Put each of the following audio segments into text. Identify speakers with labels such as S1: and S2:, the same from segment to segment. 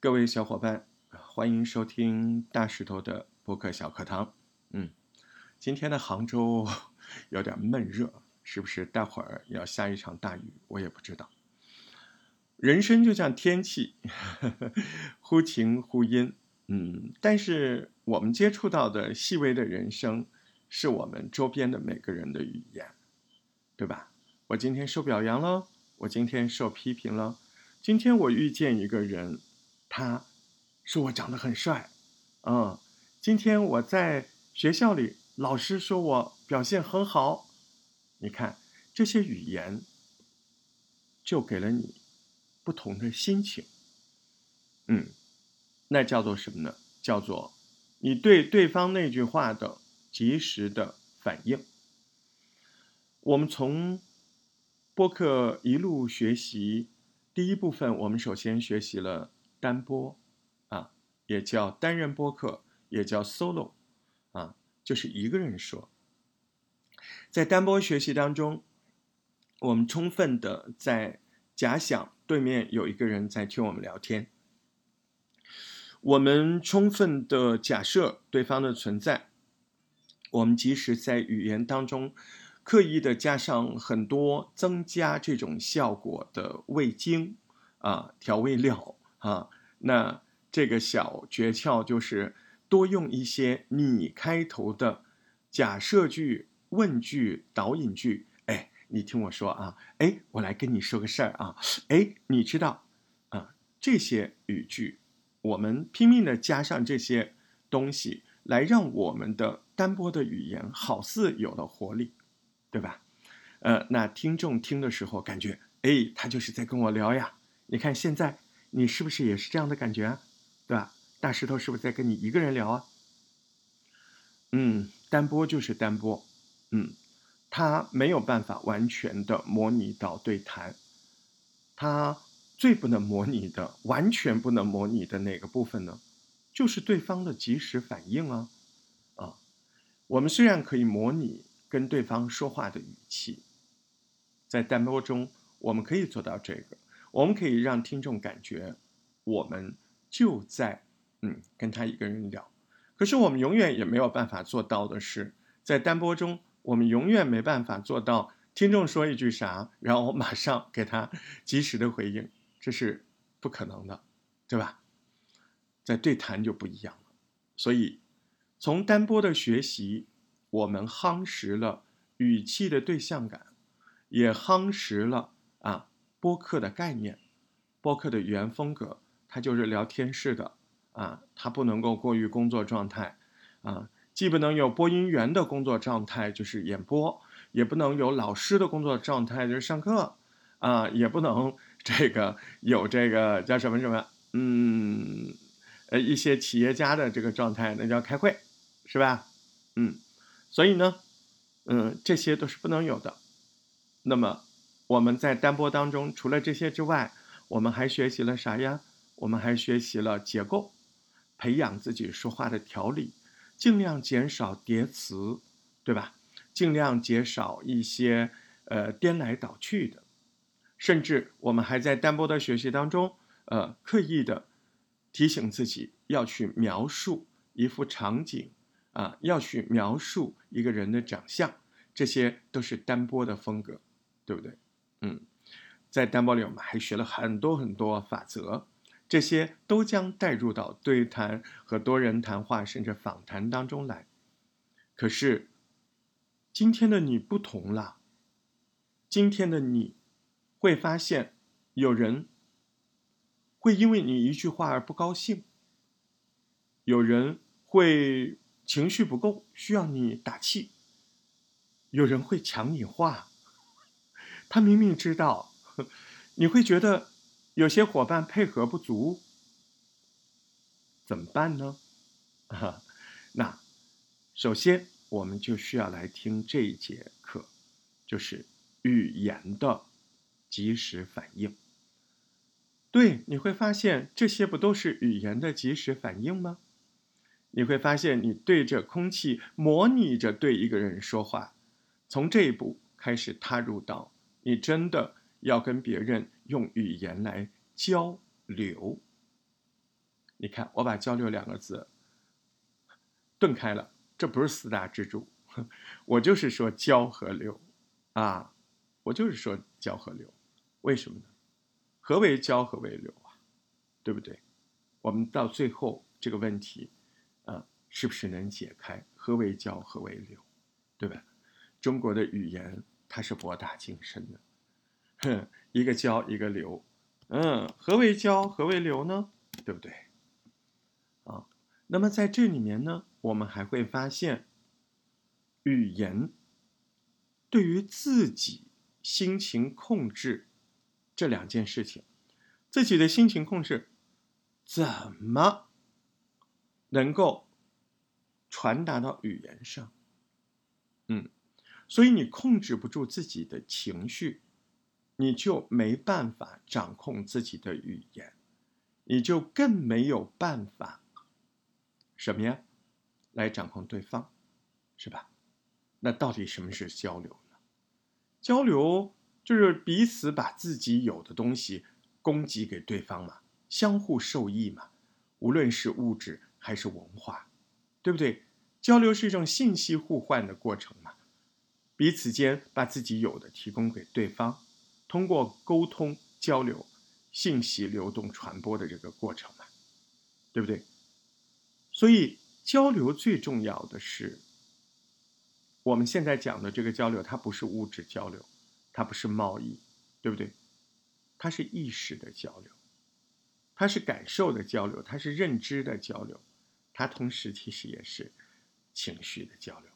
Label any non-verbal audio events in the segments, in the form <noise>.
S1: 各位小伙伴，欢迎收听大石头的播客小课堂。嗯，今天的杭州 <laughs> 有点闷热，是不是？待会儿要下一场大雨，我也不知道。人生就像天气，呵 <laughs> 呵忽晴忽阴。嗯，但是我们接触到的细微的人生，是我们周边的每个人的语言，对吧？我今天受表扬了，我今天受批评了，今天我遇见一个人。他说我长得很帅，嗯，今天我在学校里，老师说我表现很好。你看这些语言，就给了你不同的心情。嗯，那叫做什么呢？叫做你对对方那句话的及时的反应。我们从播客一路学习，第一部分我们首先学习了。单播，啊，也叫单人播客，也叫 solo，啊，就是一个人说。在单播学习当中，我们充分的在假想对面有一个人在听我们聊天，我们充分的假设对方的存在，我们即使在语言当中刻意的加上很多增加这种效果的味精啊调味料。啊，那这个小诀窍就是多用一些你开头的假设句、问句、导引句。哎，你听我说啊，哎，我来跟你说个事儿啊，哎，你知道啊，这些语句，我们拼命的加上这些东西，来让我们的单播的语言好似有了活力，对吧？呃，那听众听的时候感觉，哎，他就是在跟我聊呀。你看现在。你是不是也是这样的感觉啊？对吧？大石头是不是在跟你一个人聊啊？嗯，单播就是单播，嗯，它没有办法完全的模拟到对谈，它最不能模拟的、完全不能模拟的哪个部分呢？就是对方的及时反应啊！啊，我们虽然可以模拟跟对方说话的语气，在单播中我们可以做到这个。我们可以让听众感觉，我们就在嗯跟他一个人聊，可是我们永远也没有办法做到的是，在单播中，我们永远没办法做到听众说一句啥，然后马上给他及时的回应，这是不可能的，对吧？在对谈就不一样了，所以从单播的学习，我们夯实了语气的对象感，也夯实了啊。播客的概念，播客的语言风格，它就是聊天式的啊，它不能够过于工作状态啊，既不能有播音员的工作状态，就是演播，也不能有老师的工作状态，就是上课啊，也不能这个有这个叫什么什么，嗯，呃，一些企业家的这个状态，那叫开会，是吧？嗯，所以呢，嗯，这些都是不能有的。那么。我们在单播当中，除了这些之外，我们还学习了啥呀？我们还学习了结构，培养自己说话的条理，尽量减少叠词，对吧？尽量减少一些呃颠来倒去的，甚至我们还在单播的学习当中，呃，刻意的提醒自己要去描述一幅场景啊，要去描述一个人的长相，这些都是单播的风格，对不对？嗯，在单播里，我们还学了很多很多法则，这些都将带入到对谈和多人谈话甚至访谈当中来。可是，今天的你不同了。今天的你，会发现有人会因为你一句话而不高兴，有人会情绪不够，需要你打气，有人会抢你话。他明明知道，<laughs> 你会觉得有些伙伴配合不足，怎么办呢？啊，<laughs> 那首先我们就需要来听这一节课，就是语言的及时反应。对，你会发现这些不都是语言的及时反应吗？你会发现你对着空气模拟着对一个人说话，从这一步开始踏入到。你真的要跟别人用语言来交流，你看，我把交流两个字顿开了，这不是四大支柱，我就是说交和流啊，我就是说交和流，为什么呢？何为交，何为流啊？对不对？我们到最后这个问题，啊，是不是能解开？何为交，何为流？对吧？中国的语言它是博大精深的，哼，一个交，一个流，嗯，何为交，何为流呢？对不对？啊，那么在这里面呢，我们还会发现，语言对于自己心情控制。这两件事情，自己的心情控制怎么能够传达到语言上？嗯，所以你控制不住自己的情绪，你就没办法掌控自己的语言，你就更没有办法什么呀，来掌控对方，是吧？那到底什么是交流呢？交流。就是彼此把自己有的东西供给给对方嘛，相互受益嘛，无论是物质还是文化，对不对？交流是一种信息互换的过程嘛，彼此间把自己有的提供给对方，通过沟通交流，信息流动传播的这个过程嘛，对不对？所以交流最重要的是，我们现在讲的这个交流，它不是物质交流。它不是贸易，对不对？它是意识的交流，它是感受的交流，它是认知的交流，它同时其实也是情绪的交流，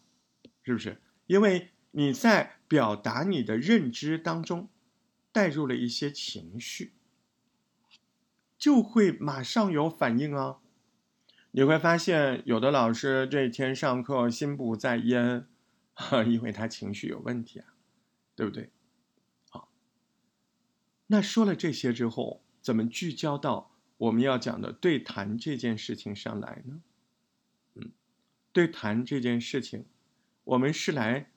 S1: 是不是？因为你在表达你的认知当中带入了一些情绪，就会马上有反应啊！你会发现，有的老师这天上课心不在焉，因为他情绪有问题啊，对不对？好那说了这些之后，怎么聚焦到我们要讲的对谈这件事情上来呢？嗯，对谈这件事情，我们是来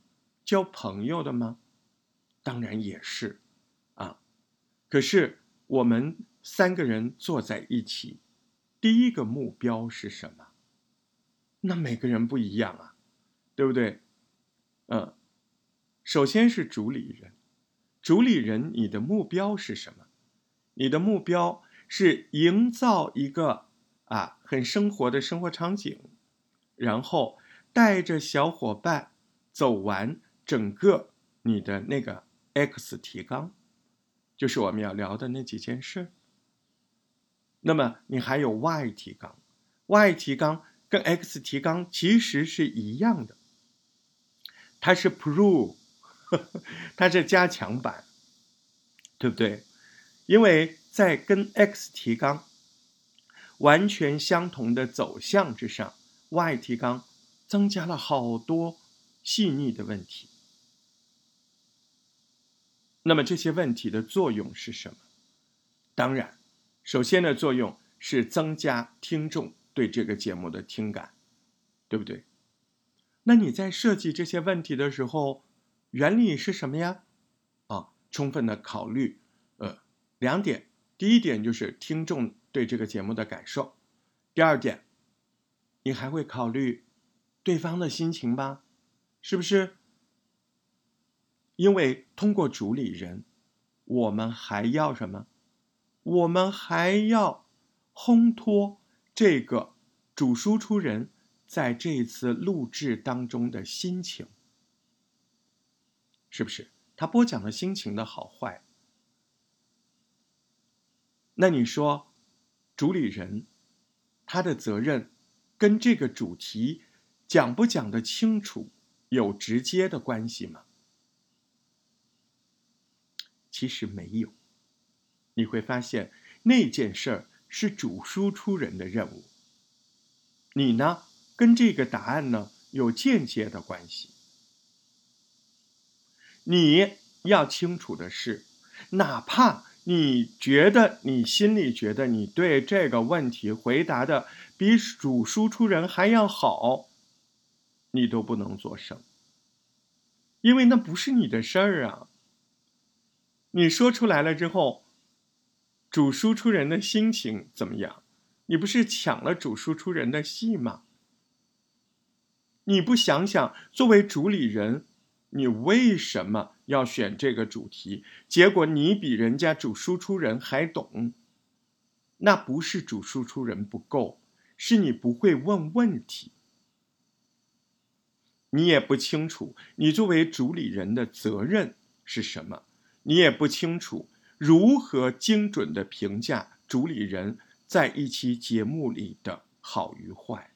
S1: 交朋友的吗？当然也是，啊，可是我们三个人坐在一起，第一个目标是什么？那每个人不一样啊，对不对？嗯，首先是主理人。主理人，你的目标是什么？你的目标是营造一个啊很生活的生活场景，然后带着小伙伴走完整个你的那个 X 提纲，就是我们要聊的那几件事。那么你还有 Y 提纲，Y 提纲跟 X 提纲其实是一样的，它是 Prove。<laughs> 它是加强版，对不对？因为在跟 X 提纲完全相同的走向之上，Y 提纲增加了好多细腻的问题。那么这些问题的作用是什么？当然，首先的作用是增加听众对这个节目的听感，对不对？那你在设计这些问题的时候，原理是什么呀？啊，充分的考虑，呃，两点。第一点就是听众对这个节目的感受。第二点，你还会考虑对方的心情吧？是不是？因为通过主理人，我们还要什么？我们还要烘托这个主输出人在这次录制当中的心情。是不是他播讲了心情的好坏？那你说，主理人他的责任跟这个主题讲不讲得清楚有直接的关系吗？其实没有，你会发现那件事儿是主输出人的任务，你呢跟这个答案呢有间接的关系。你要清楚的是，哪怕你觉得你心里觉得你对这个问题回答的比主输出人还要好，你都不能作声，因为那不是你的事儿啊。你说出来了之后，主输出人的心情怎么样？你不是抢了主输出人的戏吗？你不想想，作为主理人，你为什么要选这个主题？结果你比人家主输出人还懂。那不是主输出人不够，是你不会问问题。你也不清楚，你作为主理人的责任是什么？你也不清楚如何精准的评价主理人在一期节目里的好与坏。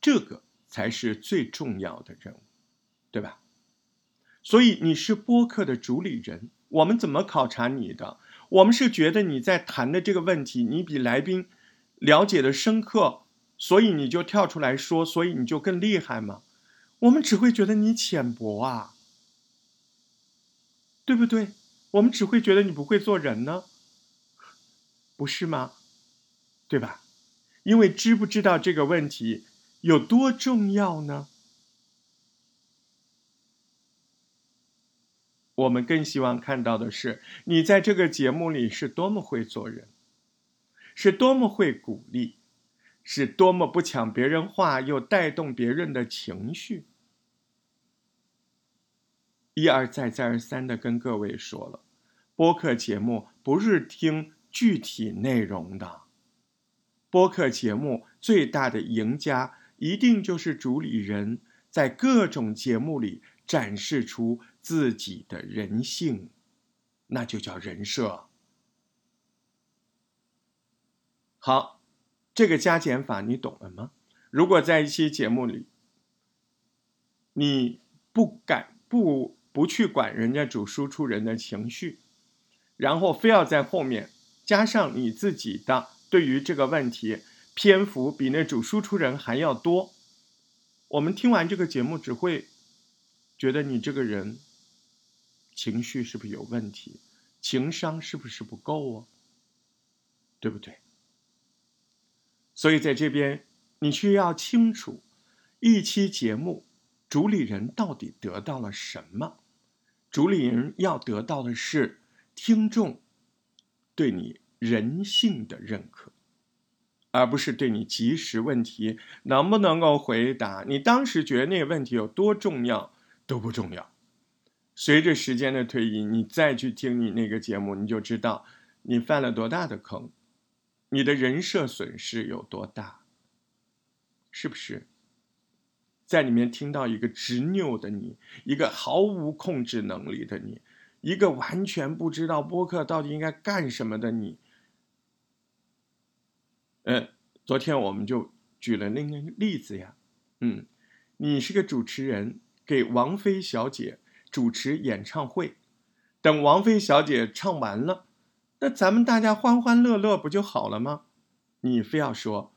S1: 这个才是最重要的任务，对吧？所以你是播客的主理人，我们怎么考察你的？我们是觉得你在谈的这个问题，你比来宾。了解的深刻，所以你就跳出来说，所以你就更厉害吗？我们只会觉得你浅薄啊，对不对？我们只会觉得你不会做人呢，不是吗？对吧？因为知不知道这个问题有多重要呢？我们更希望看到的是，你在这个节目里是多么会做人。是多么会鼓励，是多么不抢别人话又带动别人的情绪。一而再再而三的跟各位说了，播客节目不是听具体内容的，播客节目最大的赢家一定就是主理人，在各种节目里展示出自己的人性，那就叫人设。好，这个加减法你懂了吗？如果在一期节目里，你不敢不不去管人家主输出人的情绪，然后非要在后面加上你自己的对于这个问题篇幅比那主输出人还要多，我们听完这个节目只会觉得你这个人情绪是不是有问题，情商是不是不够啊？对不对？所以在这边，你需要清楚，一期节目主理人到底得到了什么？主理人要得到的是听众对你人性的认可，而不是对你及时问题能不能够回答。你当时觉得那个问题有多重要都不重要。随着时间的推移，你再去听你那个节目，你就知道你犯了多大的坑。你的人设损失有多大？是不是在里面听到一个执拗的你，一个毫无控制能力的你，一个完全不知道播客到底应该干什么的你？嗯，昨天我们就举了那个例子呀，嗯，你是个主持人，给王菲小姐主持演唱会，等王菲小姐唱完了。那咱们大家欢欢乐乐不就好了吗？你非要说，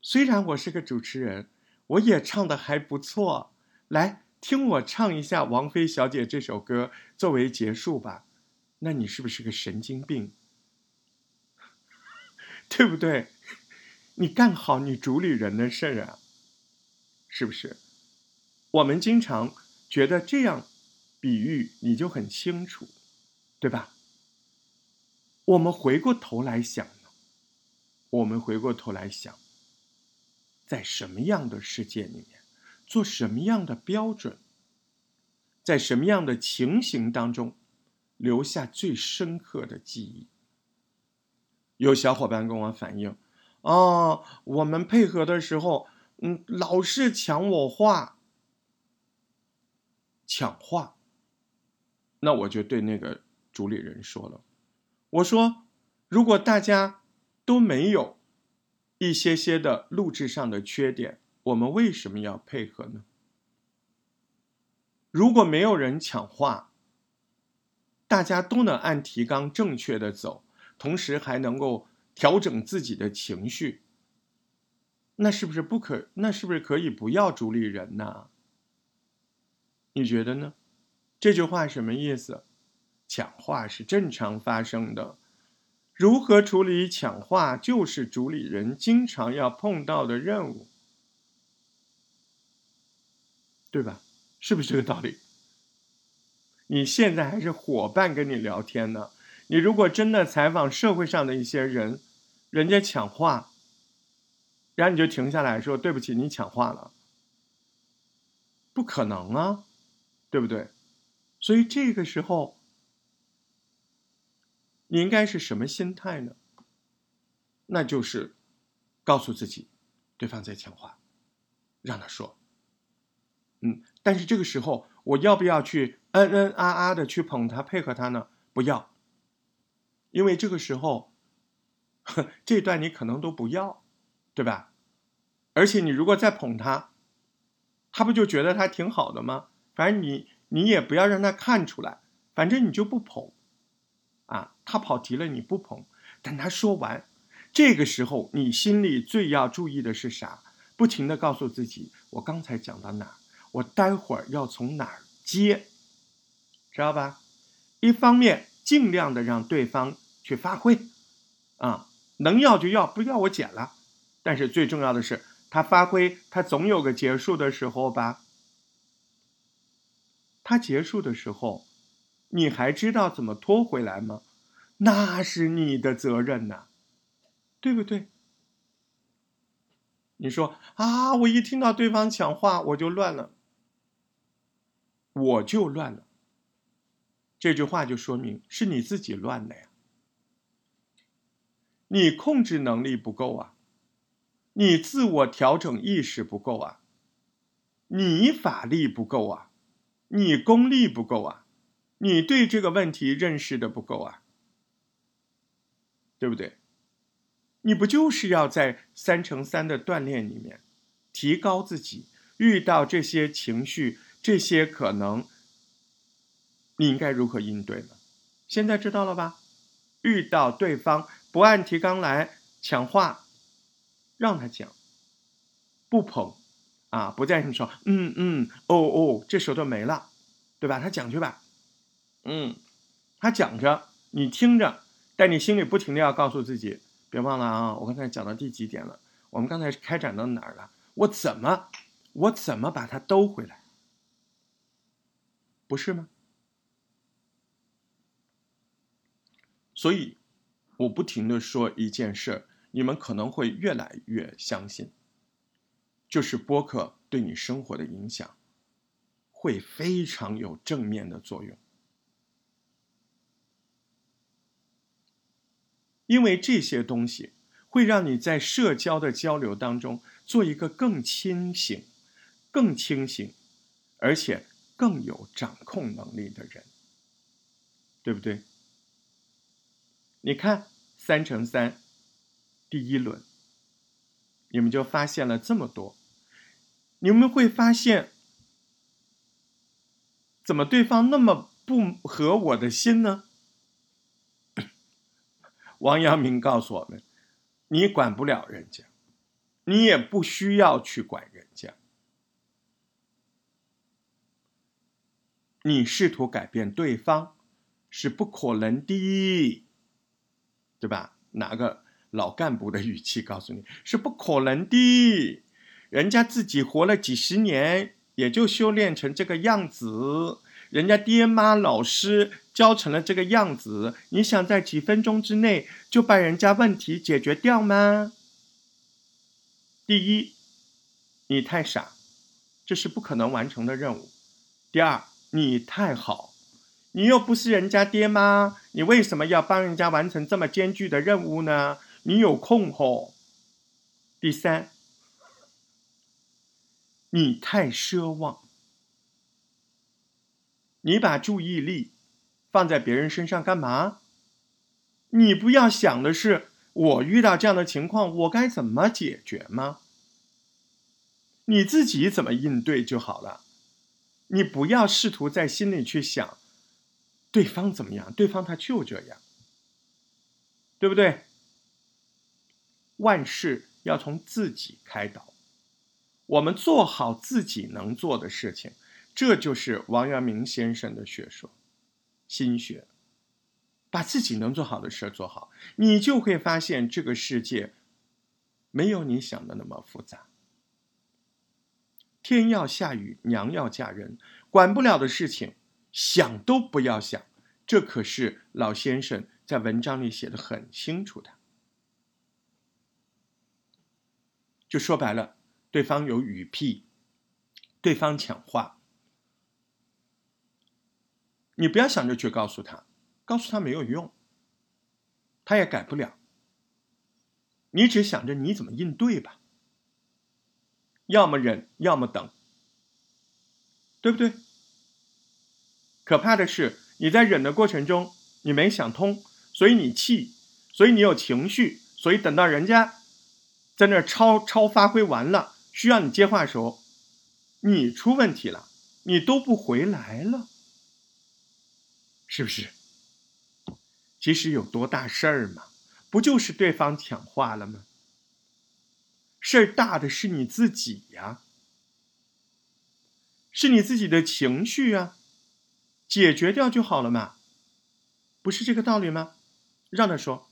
S1: 虽然我是个主持人，我也唱的还不错，来听我唱一下王菲小姐这首歌作为结束吧。那你是不是个神经病？<laughs> 对不对？你干好你主理人的事儿啊，是不是？我们经常觉得这样比喻你就很清楚，对吧？我们回过头来想呢，我们回过头来想，在什么样的世界里面，做什么样的标准，在什么样的情形当中，留下最深刻的记忆？有小伙伴跟我反映，哦，我们配合的时候，嗯，老是抢我话，抢话，那我就对那个主理人说了。我说，如果大家都没有一些些的录制上的缺点，我们为什么要配合呢？如果没有人抢话，大家都能按提纲正确的走，同时还能够调整自己的情绪，那是不是不可？那是不是可以不要主理人呢？你觉得呢？这句话什么意思？抢话是正常发生的，如何处理抢话就是主理人经常要碰到的任务，对吧？是不是这个道理？你现在还是伙伴跟你聊天呢。你如果真的采访社会上的一些人，人家抢话，然后你就停下来说：“对不起，你抢话了。”不可能啊，对不对？所以这个时候，你应该是什么心态呢？那就是告诉自己，对方在抢话，让他说。嗯，但是这个时候，我要不要去嗯嗯啊啊的去捧他、配合他呢？不要。因为这个时候，<laughs> 这段你可能都不要，对吧？而且你如果再捧他，他不就觉得他挺好的吗？反正你你也不要让他看出来，反正你就不捧，他跑题了你不捧，等他说完，这个时候你心里最要注意的是啥？不停的告诉自己，我刚才讲到哪儿，我待会儿要从哪儿接，知道吧？一方面尽量的让对方。去发挥，啊，能要就要，不要我剪了。但是最重要的是，他发挥，他总有个结束的时候吧。他结束的时候，你还知道怎么拖回来吗？那是你的责任呐，对不对？你说啊，我一听到对方讲话，我就乱了，我就乱了。这句话就说明是你自己乱的呀。你控制能力不够啊，你自我调整意识不够啊，你法力不够啊，你功力不够啊，你对这个问题认识的不够啊，对不对？你不就是要在三乘三的锻炼里面提高自己？遇到这些情绪，这些可能，你应该如何应对呢？现在知道了吧？遇到对方。不按提纲来抢话，让他讲，不捧，啊，不再说，嗯嗯，哦哦，这舌头没了，对吧？他讲去吧，嗯，他讲着，你听着，但你心里不停的要告诉自己，别忘了啊，我刚才讲到第几点了？我们刚才开展到哪儿了？我怎么，我怎么把它兜回来？不是吗？所以。我不停的说一件事，你们可能会越来越相信，就是播客对你生活的影响，会非常有正面的作用，因为这些东西会让你在社交的交流当中做一个更清醒、更清醒，而且更有掌控能力的人，对不对？你看三乘三，第一轮，你们就发现了这么多。你们会发现，怎么对方那么不合我的心呢？王阳明告诉我们：你管不了人家，你也不需要去管人家。你试图改变对方，是不可能的。对吧？拿个老干部的语气告诉你是不可能的，人家自己活了几十年，也就修炼成这个样子，人家爹妈老师教成了这个样子，你想在几分钟之内就把人家问题解决掉吗？第一，你太傻，这是不可能完成的任务；第二，你太好。你又不是人家爹妈，你为什么要帮人家完成这么艰巨的任务呢？你有空吼。第三，你太奢望，你把注意力放在别人身上干嘛？你不要想的是我遇到这样的情况，我该怎么解决吗？你自己怎么应对就好了。你不要试图在心里去想。对方怎么样？对方他就这样，对不对？万事要从自己开导，我们做好自己能做的事情，这就是王阳明先生的学说，心学。把自己能做好的事做好，你就会发现这个世界没有你想的那么复杂。天要下雨，娘要嫁人，管不了的事情。想都不要想。这可是老先生在文章里写的很清楚的。就说白了，对方有语癖，对方抢话，你不要想着去告诉他，告诉他没有用，他也改不了。你只想着你怎么应对吧，要么忍，要么等，对不对？可怕的是，你在忍的过程中，你没想通，所以你气，所以你有情绪，所以等到人家在那超超发挥完了，需要你接话的时候，你出问题了，你都不回来了，是不是？其实有多大事儿嘛？不就是对方抢话了吗？事儿大的是你自己呀，是你自己的情绪啊，解决掉就好了嘛，不是这个道理吗？让他说，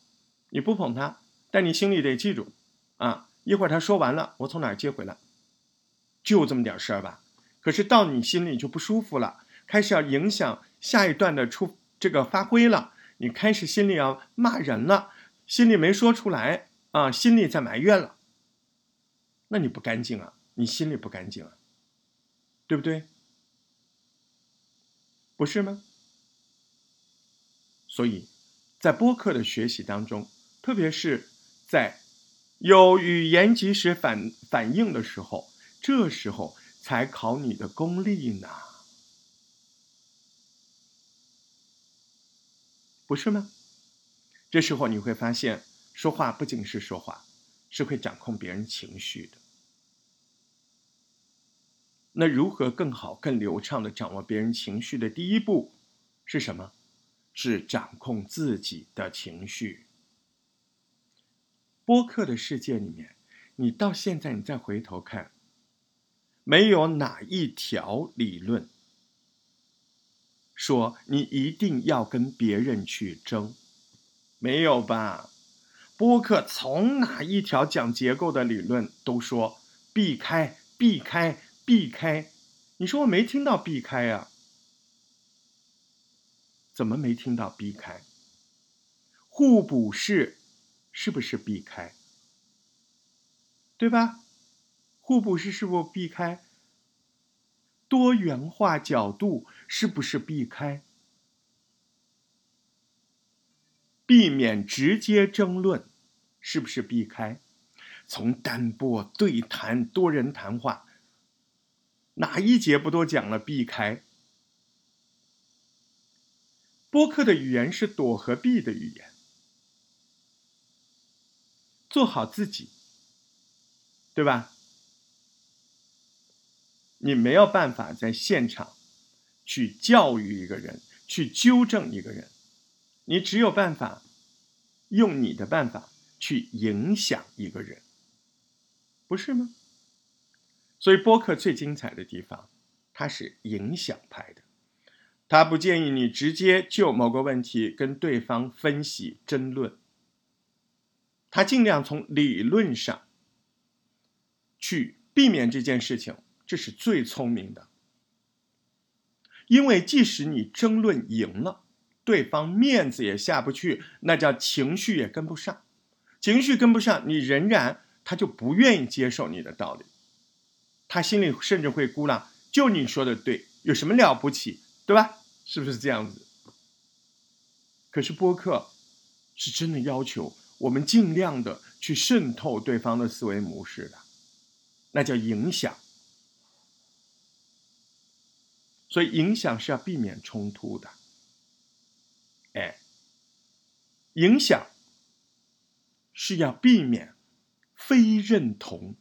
S1: 你不捧他，但你心里得记住，啊，一会儿他说完了，我从哪儿接回来？就这么点事儿吧。可是到你心里就不舒服了，开始要影响下一段的出这个发挥了，你开始心里要骂人了。心里没说出来啊，心里在埋怨了。那你不干净啊，你心里不干净啊，对不对？不是吗？所以，在播客的学习当中，特别是在有语言及时反反应的时候，这时候才考你的功力呢，不是吗？这时候你会发现，说话不仅是说话，是会掌控别人情绪的。那如何更好、更流畅的掌握别人情绪的第一步是什么？是掌控自己的情绪。播客的世界里面，你到现在你再回头看，没有哪一条理论说你一定要跟别人去争。没有吧？播客从哪一条讲结构的理论都说避开、避开、避开。你说我没听到避开呀？怎么没听到避开？互补式是不是避开？对吧？互补式是不是避开？多元化角度是不是避开？避免直接争论，是不是避开？从单播、对谈、多人谈话，哪一节不都讲了避开？播客的语言是躲和避的语言，做好自己，对吧？你没有办法在现场去教育一个人，去纠正一个人。你只有办法，用你的办法去影响一个人，不是吗？所以播客最精彩的地方，它是影响派的，他不建议你直接就某个问题跟对方分析争论，他尽量从理论上去避免这件事情，这是最聪明的，因为即使你争论赢了。对方面子也下不去，那叫情绪也跟不上，情绪跟不上，你仍然他就不愿意接受你的道理，他心里甚至会估量，就你说的对，有什么了不起，对吧？是不是这样子？可是播客是真的要求我们尽量的去渗透对方的思维模式的，那叫影响，所以影响是要避免冲突的。哎，影响是要避免非认同，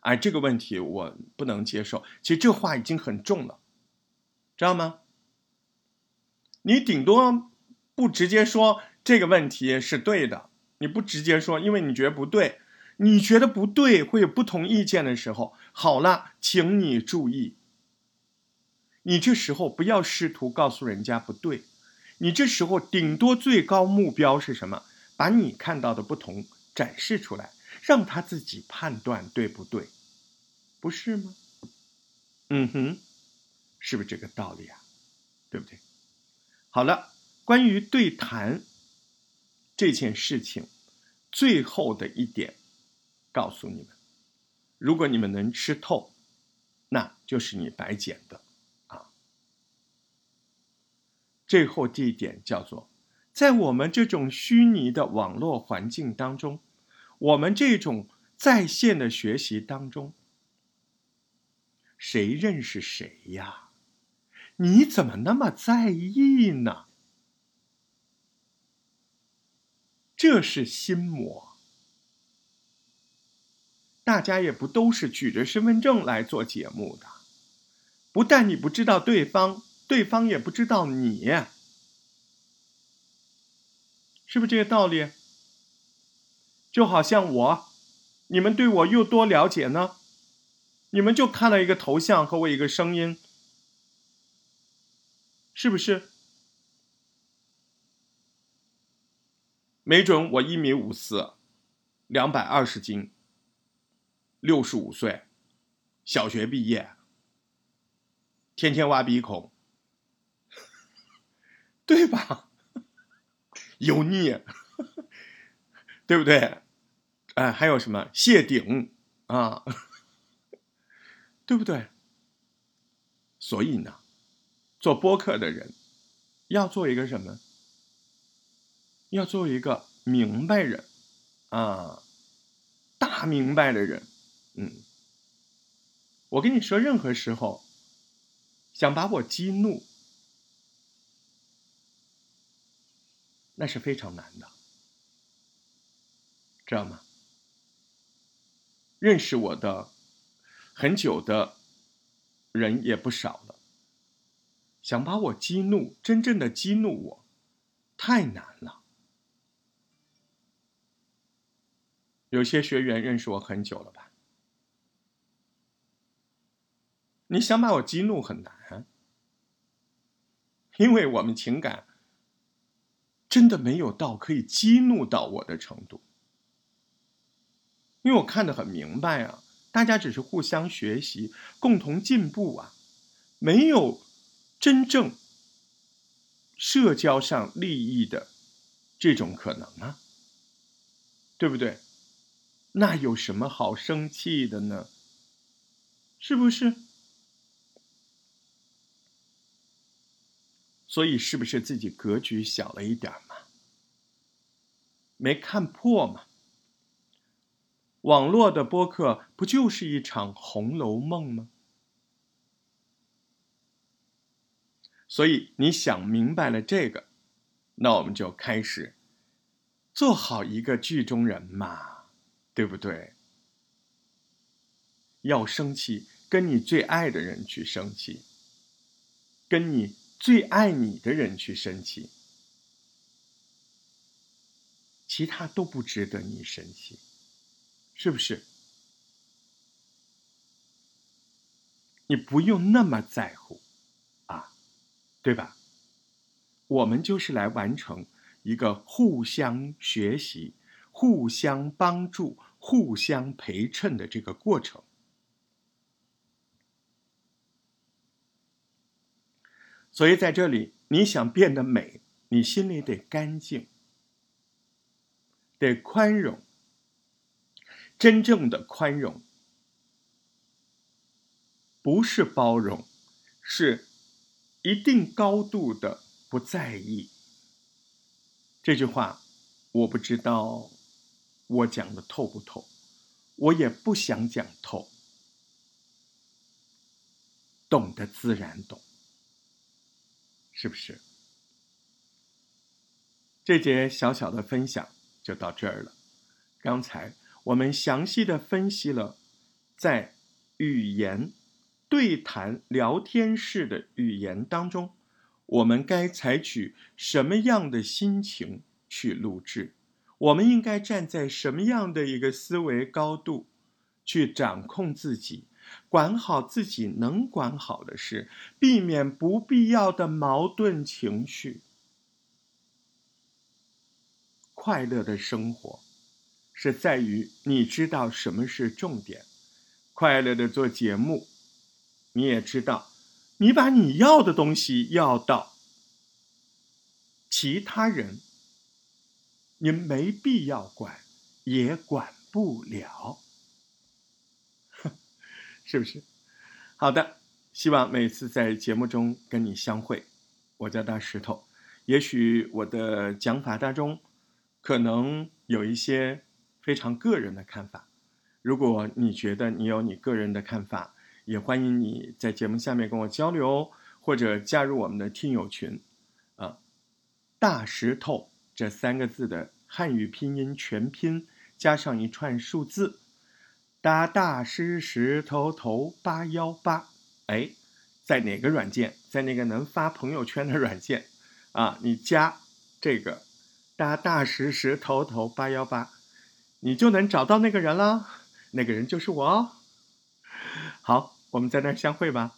S1: 哎，这个问题我不能接受。其实这话已经很重了，知道吗？你顶多不直接说这个问题是对的，你不直接说，因为你觉得不对，你觉得不对，会有不同意见的时候，好了，请你注意，你这时候不要试图告诉人家不对。你这时候顶多最高目标是什么？把你看到的不同展示出来，让他自己判断对不对，不是吗？嗯哼，是不是这个道理啊？对不对？好了，关于对谈这件事情，最后的一点，告诉你们：如果你们能吃透，那就是你白捡的啊。最后这一点叫做，在我们这种虚拟的网络环境当中，我们这种在线的学习当中。谁认识谁呀？你怎么那么在意呢？这是心魔。大家也不都是举着身份证来做节目的，不但你不知道对方，对方也不知道你，是不是这个道理？就好像我，你们对我又多了解呢？你们就看了一个头像和我一个声音，是不是？没准我一米五四，两百二十斤，六十五岁，小学毕业，天天挖鼻孔，对吧？油腻，对不对？哎，还有什么谢顶啊？对不对？所以呢，做播客的人要做一个什么？要做一个明白人啊，大明白的人。嗯，我跟你说，任何时候想把我激怒，那是非常难的，知道吗？认识我的。很久的人也不少了，想把我激怒，真正的激怒我，太难了。有些学员认识我很久了吧？你想把我激怒很难，因为我们情感真的没有到可以激怒到我的程度，因为我看得很明白啊。大家只是互相学习，共同进步啊，没有真正社交上利益的这种可能啊，对不对？那有什么好生气的呢？是不是？所以是不是自己格局小了一点嘛？没看破嘛？网络的播客不就是一场《红楼梦》吗？所以你想明白了这个，那我们就开始做好一个剧中人嘛，对不对？要生气，跟你最爱的人去生气，跟你最爱你的人去生气，其他都不值得你生气。是不是？你不用那么在乎，啊，对吧？我们就是来完成一个互相学习、互相帮助、互相陪衬的这个过程。所以在这里，你想变得美，你心里得干净，得宽容。真正的宽容，不是包容，是一定高度的不在意。这句话，我不知道我讲的透不透，我也不想讲透。懂得自然懂，是不是？这节小小的分享就到这儿了。刚才。我们详细的分析了，在语言对谈聊天式的语言当中，我们该采取什么样的心情去录制？我们应该站在什么样的一个思维高度去掌控自己，管好自己能管好的事，避免不必要的矛盾情绪，快乐的生活。是在于你知道什么是重点，快乐的做节目，你也知道你把你要的东西要到其他人，你没必要管，也管不了，是不是？好的，希望每次在节目中跟你相会。我叫大石头，也许我的讲法当中可能有一些非常个人的看法。如果你觉得你有你个人的看法，也欢迎你在节目下面跟我交流，或者加入我们的听友群。啊，大石头这三个字的汉语拼音全拼加上一串数字，搭大师石头头八幺八。哎，在哪个软件？在那个能发朋友圈的软件啊？你加这个搭大师石头头八幺八，你就能找到那个人了。那个人就是我哦。好。我们在那儿相会吧。